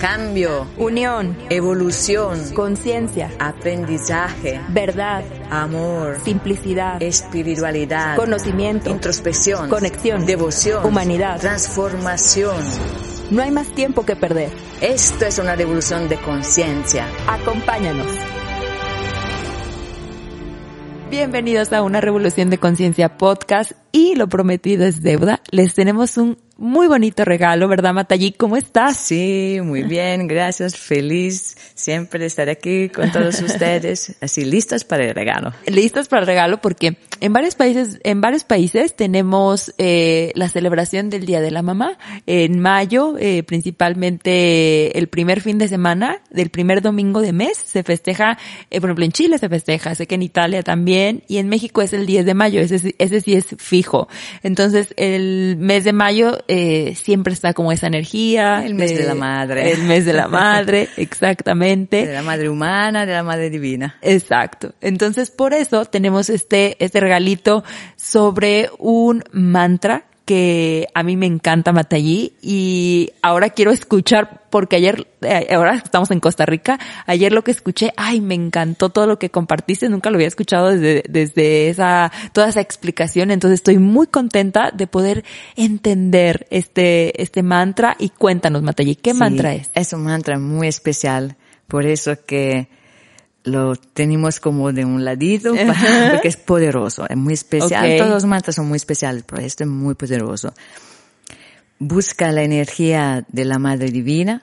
cambio, unión, evolución, conciencia, aprendizaje, verdad, amor, simplicidad, espiritualidad, conocimiento, introspección, conexión, devoción, humanidad, transformación. No hay más tiempo que perder. Esto es una revolución de conciencia. Acompáñanos. Bienvenidos a una Revolución de Conciencia podcast y lo prometido es deuda. Les tenemos un muy bonito regalo, ¿verdad, Matallí? ¿Cómo estás? Sí, muy bien, gracias. Feliz siempre de estar aquí con todos ustedes, así listas para el regalo. Listas para el regalo porque en varios países, en varios países tenemos eh, la celebración del Día de la Mamá. En mayo, eh, principalmente el primer fin de semana, del primer domingo de mes, se festeja, eh, por ejemplo, en Chile se festeja, sé que en Italia también, y en México es el 10 de mayo, ese, ese sí es fijo. Entonces, el mes de mayo eh, siempre está como esa energía. El mes de, la madre. El mes de la madre, exactamente. De la madre humana, de la madre divina. Exacto. Entonces, por eso tenemos este, este regalito sobre un mantra que a mí me encanta Matallí y ahora quiero escuchar porque ayer, eh, ahora estamos en Costa Rica, ayer lo que escuché, ay, me encantó todo lo que compartiste, nunca lo había escuchado desde, desde esa, toda esa explicación, entonces estoy muy contenta de poder entender este, este mantra y cuéntanos Matallí, ¿qué mantra es? Es un mantra muy especial, por eso que lo tenemos como de un ladito porque es poderoso, es muy especial. Okay. Todos los mantras son muy especiales, pero este es muy poderoso. Busca la energía de la Madre Divina,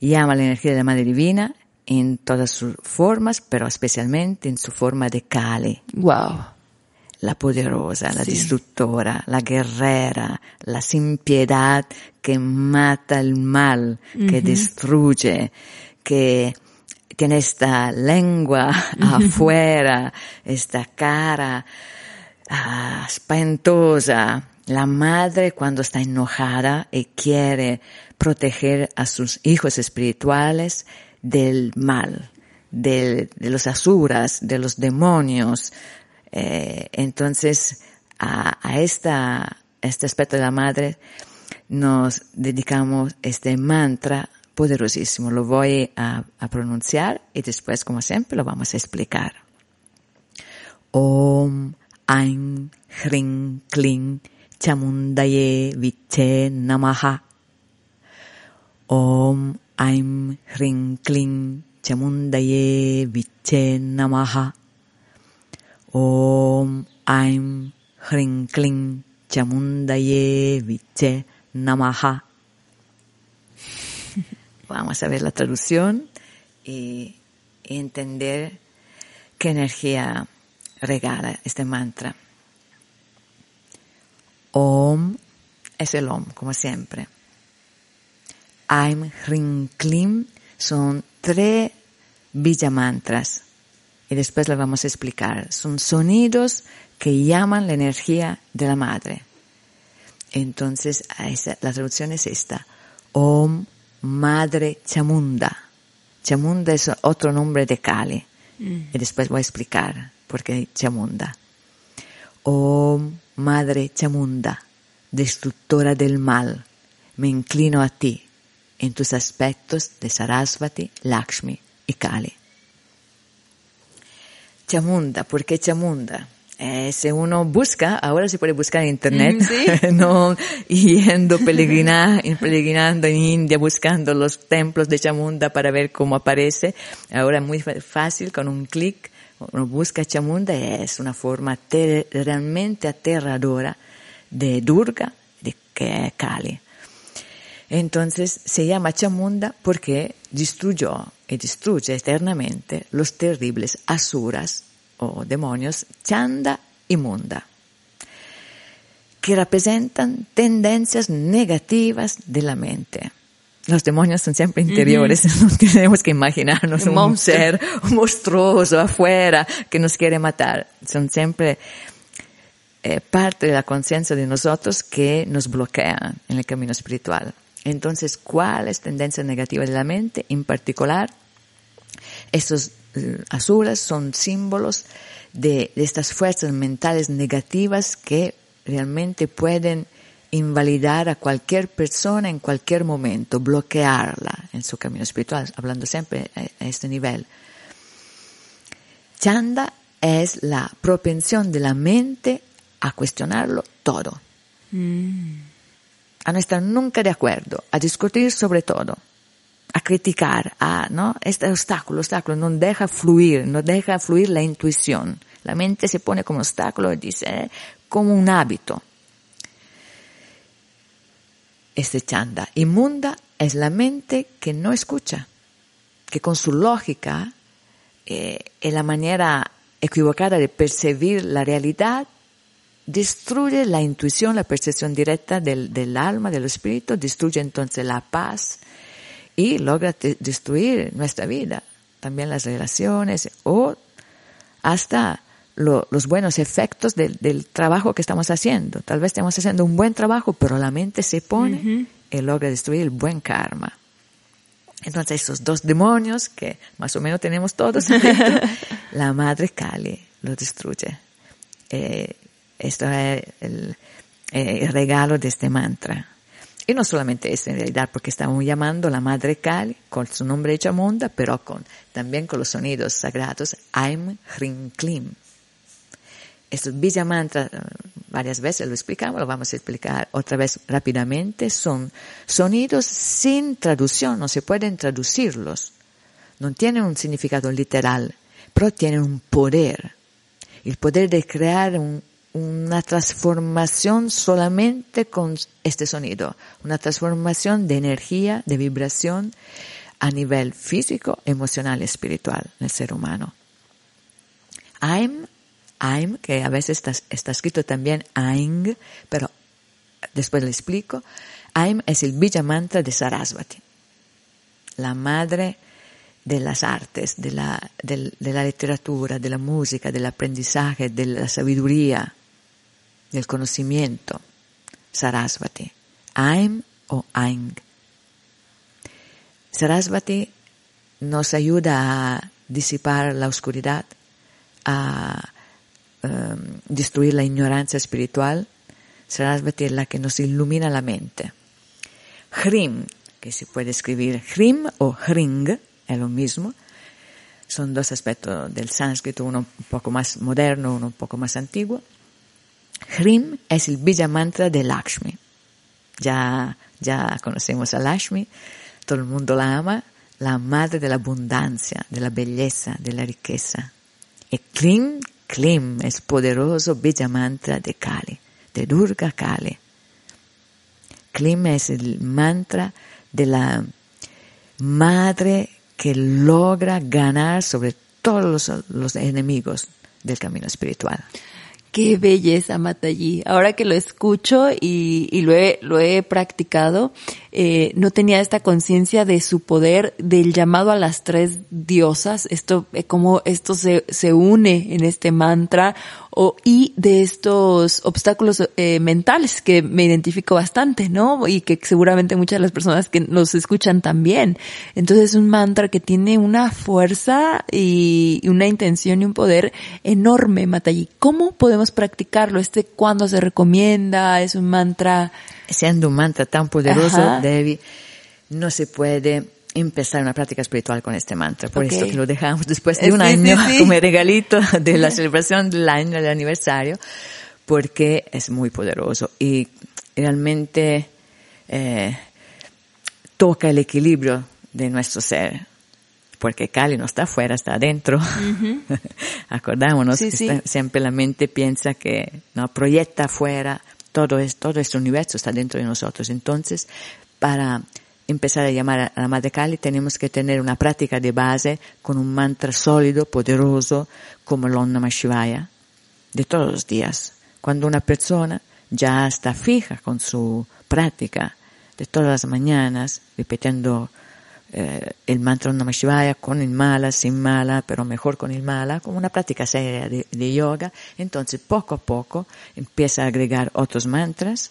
llama la energía de la Madre Divina en todas sus formas, pero especialmente en su forma de Kali. Wow. La poderosa, la Sí. destructora, la guerrera, la sin piedad que mata el mal, que destruye, que tiene esta lengua afuera, esta cara ah, espantosa. La madre cuando está enojada y quiere proteger a sus hijos espirituales del mal, de los asuras, de los demonios. Eh, entonces, a, este aspecto de la madre nos dedicamos este mantra poderosísimo. Lo voy a, a pronunciar y después, como siempre, lo vamos a explicar. Om Ain Hring Kling Chamundaye Viche Namaha. Om Aim Hring Kling Chamundaye Viche Namaha. Om Aim Hring Kling Chamundaye Viche Namaha. Vamos a ver la traducción y, y entender qué energía regala este mantra. Om es el Om, como siempre. Aim, Hrim, Klim son tres villamantras y después lo vamos a explicar. Son sonidos que llaman la energía de la madre. Entonces, la traducción es esta. Om Madre Chamunda. Chamunda es otro nombre de Kali. Y después voy a explicar por qué Chamunda. Om Madre Chamunda, destructora del mal, me inclino a ti en tus aspectos de Sarasvati, Lakshmi y Kali. Chamunda, ¿por qué Chamunda? Eh, si uno busca, ahora se puede buscar en internet, Mm, sí. no yendo peregrinar, peregrinando en India buscando los templos de Chamunda para ver cómo aparece. Ahora es muy fácil con un clic, uno busca Chamunda es una forma te- realmente aterradora de Durga, de que Kali. Entonces se llama Chamunda porque destruyó y destruye eternamente los terribles asuras o demonios Chanda y Munda, que representan tendencias negativas de la mente. Los demonios son siempre interiores, no tenemos que imaginarnos Un ser monstruoso afuera que nos quiere matar. Son siempre eh, parte de la conciencia de nosotros que nos bloquean en el camino espiritual. Entonces, ¿cuál es tendencia negativa de la mente? En particular, estos eh, asuras son símbolos de, de estas fuerzas mentales negativas que realmente pueden invalidar a cualquier persona en cualquier momento, bloquearla en su camino espiritual, hablando siempre a este nivel. Chanda es la propensión de la mente a cuestionarlo todo. Mm. A no estar nunca de acuerdo, a discutir sobre todo, a criticar, a, ¿no? Este obstáculo, obstáculo, no deja fluir, no deja fluir la intuición. La mente se pone como obstáculo y dice, eh, como un hábito. Este chanda inmunda es la mente que no escucha, que con su lógica eh, y la manera equivocada de percibir la realidad destruye la intuición, la percepción directa del, del alma, del espíritu, destruye entonces la paz y logra destruir nuestra vida, también las relaciones o hasta los buenos efectos del, trabajo que estamos haciendo. Tal vez estemos haciendo un buen trabajo, pero la mente se pone y logra destruir el buen karma. Entonces esos dos demonios que más o menos tenemos todos, la madre Kali lo destruye. Eh, esto es el, eh, el, regalo de este mantra. Y no solamente es en realidad porque estamos llamando a la madre Kali con su nombre de Chamunda, pero con, también con los sonidos sagrados Aim, Hrim, Klim estos Bija Mantra, varias veces lo explicamos, lo vamos a explicar otra vez rápidamente, son sonidos sin traducción, no se pueden traducirlos. No tienen un significado literal, pero tienen un poder. El poder de crear una transformación solamente con este sonido. Una transformación de energía, de vibración a nivel físico, emocional y espiritual en el ser humano. I'm Aim, que a veces está, está escrito también Aing, pero después le explico. Aim es el Bija Mantra de Sarasvati, la madre de las artes, de la, de, de la literatura, de la música, del aprendizaje, de la sabiduría, del conocimiento. Sarasvati. Aim o Aing. Sarasvati nos ayuda a disipar la oscuridad, a Em, destruir la ignorancia espiritual, Sarasvati la que nos ilumina la mente. Hrim, que se puede escribir Hrim o Hring, es lo mismo. Son dos aspectos del sánscrito, uno un poco más moderno, uno un poco más antiguo. Hrim es el Bija Mantra de Lakshmi. Ya, ya conocemos a Lakshmi, todo el mundo la ama, la madre de la abundancia, de la belleza, de la riqueza. Y Krim Klim es poderoso Bija Mantra de Kali, de Durga Kali. Klim es el mantra de la madre que logra ganar sobre todos los, los enemigos del camino espiritual. Qué belleza, Matayi. Ahora que lo escucho y, y lo, he, lo he practicado, eh, no tenía esta conciencia de su poder, del llamado a las tres diosas, esto, eh, como esto se, se une en este mantra, o, y de estos obstáculos eh, mentales que me identifico bastante, ¿no? Y que seguramente muchas de las personas que nos escuchan también. Entonces es un mantra que tiene una fuerza y, una intención y un poder enorme, Matayi. ¿Cómo podemos practicarlo? Este, ¿cuándo se recomienda? ¿Es un mantra? Siendo un mantra tan poderoso, Devi, no se puede empezar una práctica espiritual con este mantra. Por eso que lo dejamos después de un año como regalito de la celebración del año, del aniversario, porque es muy poderoso y realmente eh, toca el equilibrio de nuestro ser. Porque Cali no está afuera, está adentro. Acordámonos que siempre la mente piensa que no proyecta afuera, todo es, todo este universo está dentro de nosotros. Entonces, para empezar a llamar a la Madre Kali, tenemos que tener una práctica de base con un mantra sólido, poderoso, como el Om Namah Shivaya, de todos los días. Cuando una persona ya está fija con su práctica de todas las mañanas, repitiendo eh, el mantra Namah Shivaya con el mala, sin mala, pero mejor con el mala, como una práctica seria de, de yoga, entonces poco a poco empieza a agregar otros mantras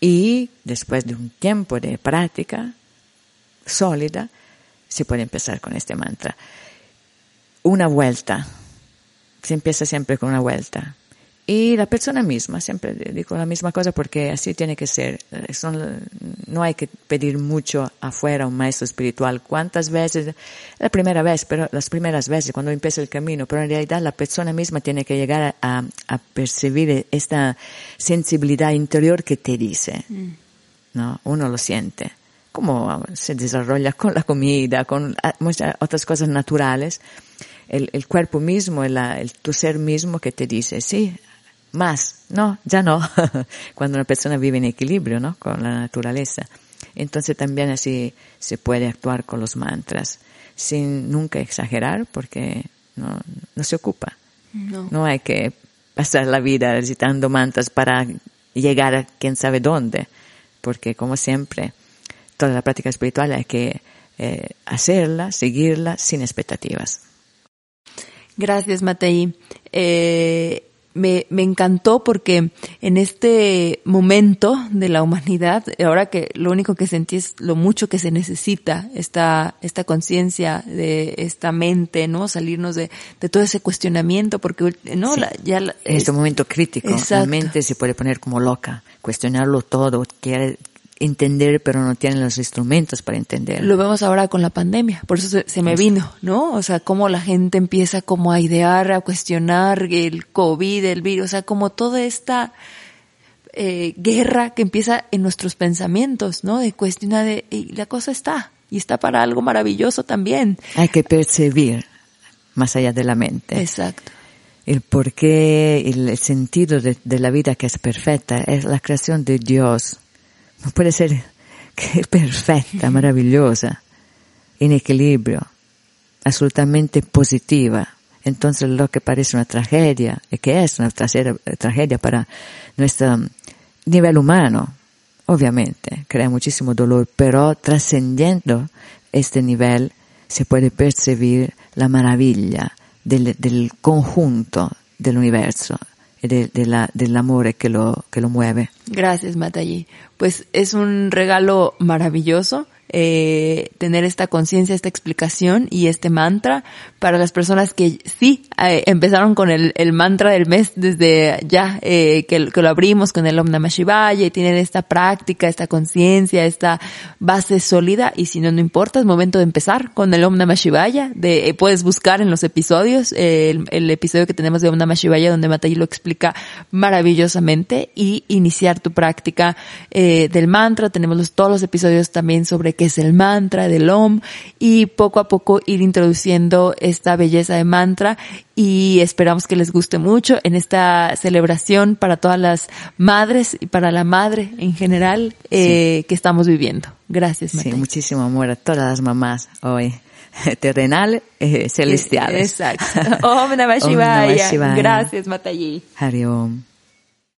y después de un tiempo de práctica sólida, se puede empezar con este mantra. Una vuelta. Se empieza siempre con una vuelta. Y la persona misma, siempre digo la misma cosa porque así tiene que ser. Son, no hay que pedir mucho afuera a un maestro espiritual. ¿Cuántas veces? La primera vez, pero las primeras veces cuando empieza el camino, pero en realidad la persona misma tiene que llegar a, a percibir esta sensibilidad interior que te dice. Mm. ¿No? Uno lo siente. Como se desarrolla con la comida, con ah, muchas otras cosas naturales. El, el cuerpo mismo, el, el, tu ser mismo que te dice, sí, más, no, ya no, cuando una persona vive en equilibrio, ¿no? Con la naturaleza. Entonces también así se puede actuar con los mantras, sin nunca exagerar, porque no, no se ocupa. No. no hay que pasar la vida recitando mantras para llegar a quién sabe dónde, porque como siempre, toda la práctica espiritual hay que eh, hacerla, seguirla sin expectativas. Gracias, Matei. Eh, me, me encantó porque en este momento de la humanidad, ahora que lo único que sentí es lo mucho que se necesita esta, esta conciencia de esta mente, ¿no? Salirnos de, de todo ese cuestionamiento porque, ¿no? La, ya en este momento crítico, la mente se puede poner como loca, cuestionarlo todo, quiere, entender, pero no tienen los instrumentos para entender. Lo vemos ahora con la pandemia, por eso se, me vino, ¿no? O sea, cómo la gente empieza como a idear, a cuestionar el COVID, el virus, o sea, como toda esta eh, guerra que empieza en nuestros pensamientos, ¿no? De cuestionar, de, y la cosa está, y está para algo maravilloso también. Hay que percibir más allá de la mente. Exacto el porqué, el, el sentido de, de, la vida que es perfecta, es la creación de Dios no puede ser que es perfecta, maravillosa, en equilibrio, absolutamente positiva. Entonces lo que parece una tragedia, y que es una tragedia para nuestro nivel humano, obviamente, crea muchísimo dolor, pero trascendiendo este nivel se puede percibir la maravilla del, del conjunto del universo, de, de la, del amor que lo, que lo mueve. Gracias, Matayi. Pues es un regalo maravilloso eh, tener esta conciencia, esta explicación y este mantra para las personas que sí eh, empezaron con el, el, mantra del mes desde ya eh, que, que, lo abrimos con el Om Namah Shivaya y tienen esta práctica, esta conciencia, esta base sólida y si no, no importa, es momento de empezar con el Om Namah Shivaya. De, eh, puedes buscar en los episodios el, el, episodio que tenemos de Om Namah Shivaya donde Matayi lo explica maravillosamente y iniciar tu práctica eh, del mantra. Tenemos los, todos los episodios también sobre es el mantra del OM y poco a poco ir introduciendo esta belleza de mantra y esperamos que les guste mucho en esta celebración para todas las madres y para la madre en general eh, que estamos viviendo. Gracias, Sí, muchísimo amor a todas las mamás hoy terrenal, eh, celestiales. Exacto. Om Namah Shivaya. Gracias, Matayi. Hari Om.